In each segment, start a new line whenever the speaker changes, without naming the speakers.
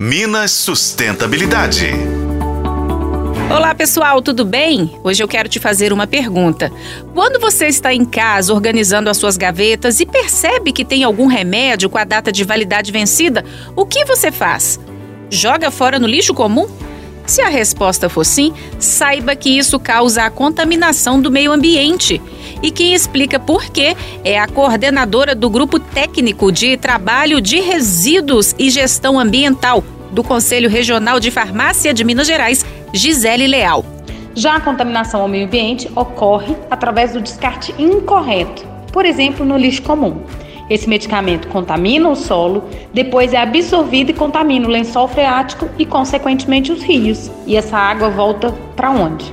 Minas Sustentabilidade.
Olá pessoal, tudo bem? Hoje eu quero te fazer uma pergunta. Quando você está em casa organizando as suas gavetas e percebe que tem algum remédio com a data de validade vencida, o que você faz? Joga fora no lixo comum? Se a resposta for sim, saiba que isso causa a contaminação do meio ambiente. E quem explica por quê é a coordenadora do Grupo Técnico de Trabalho de Resíduos e Gestão Ambiental do Conselho Regional de Farmácia de Minas Gerais, Gisele Leal.
Já a contaminação ao meio ambiente ocorre através do descarte incorreto, por exemplo, no lixo comum. Esse medicamento contamina o solo, depois é absorvido e contamina o lençol freático e, consequentemente, os rios. E essa água volta para onde?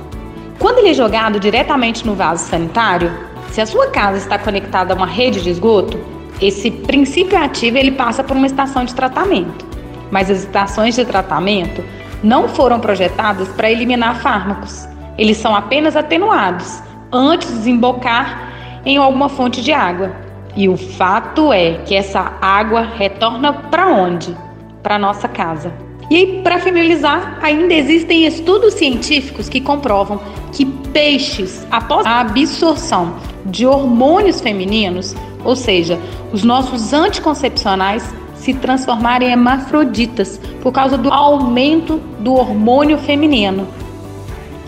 Quando ele é jogado diretamente no vaso sanitário, se a sua casa está conectada a uma rede de esgoto, esse princípio ativo ele passa por uma estação de tratamento. Mas as estações de tratamento não foram projetadas para eliminar fármacos. Eles são apenas atenuados antes de desembocar em alguma fonte de água. E o fato é que essa água retorna para onde? Para nossa casa. E aí, para finalizar, ainda existem estudos científicos que comprovam que peixes, após a absorção de hormônios femininos, ou seja, os nossos anticoncepcionais, se transformarem em hermafroditas por causa do aumento do hormônio feminino.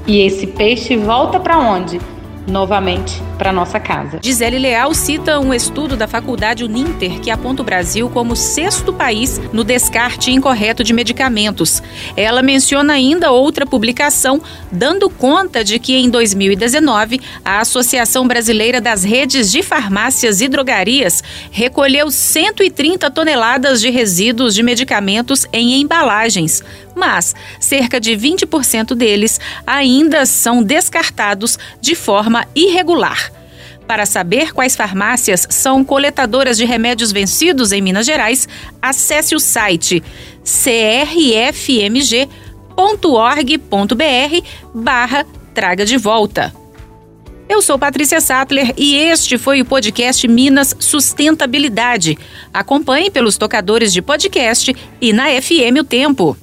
E esse peixe volta para onde? novamente para nossa casa.
Gisele Leal cita um estudo da Faculdade Uninter que aponta o Brasil como sexto país no descarte incorreto de medicamentos. Ela menciona ainda outra publicação dando conta de que em 2019 a Associação Brasileira das Redes de Farmácias e Drogarias recolheu 130 toneladas de resíduos de medicamentos em embalagens, mas cerca de 20% deles ainda são descartados de forma irregular. Para saber quais farmácias são coletadoras de remédios vencidos em Minas Gerais, acesse o site crfmg.org.br barra Traga de Volta. Eu sou Patrícia Sattler e este foi o podcast Minas Sustentabilidade. Acompanhe pelos tocadores de podcast e na FM O Tempo.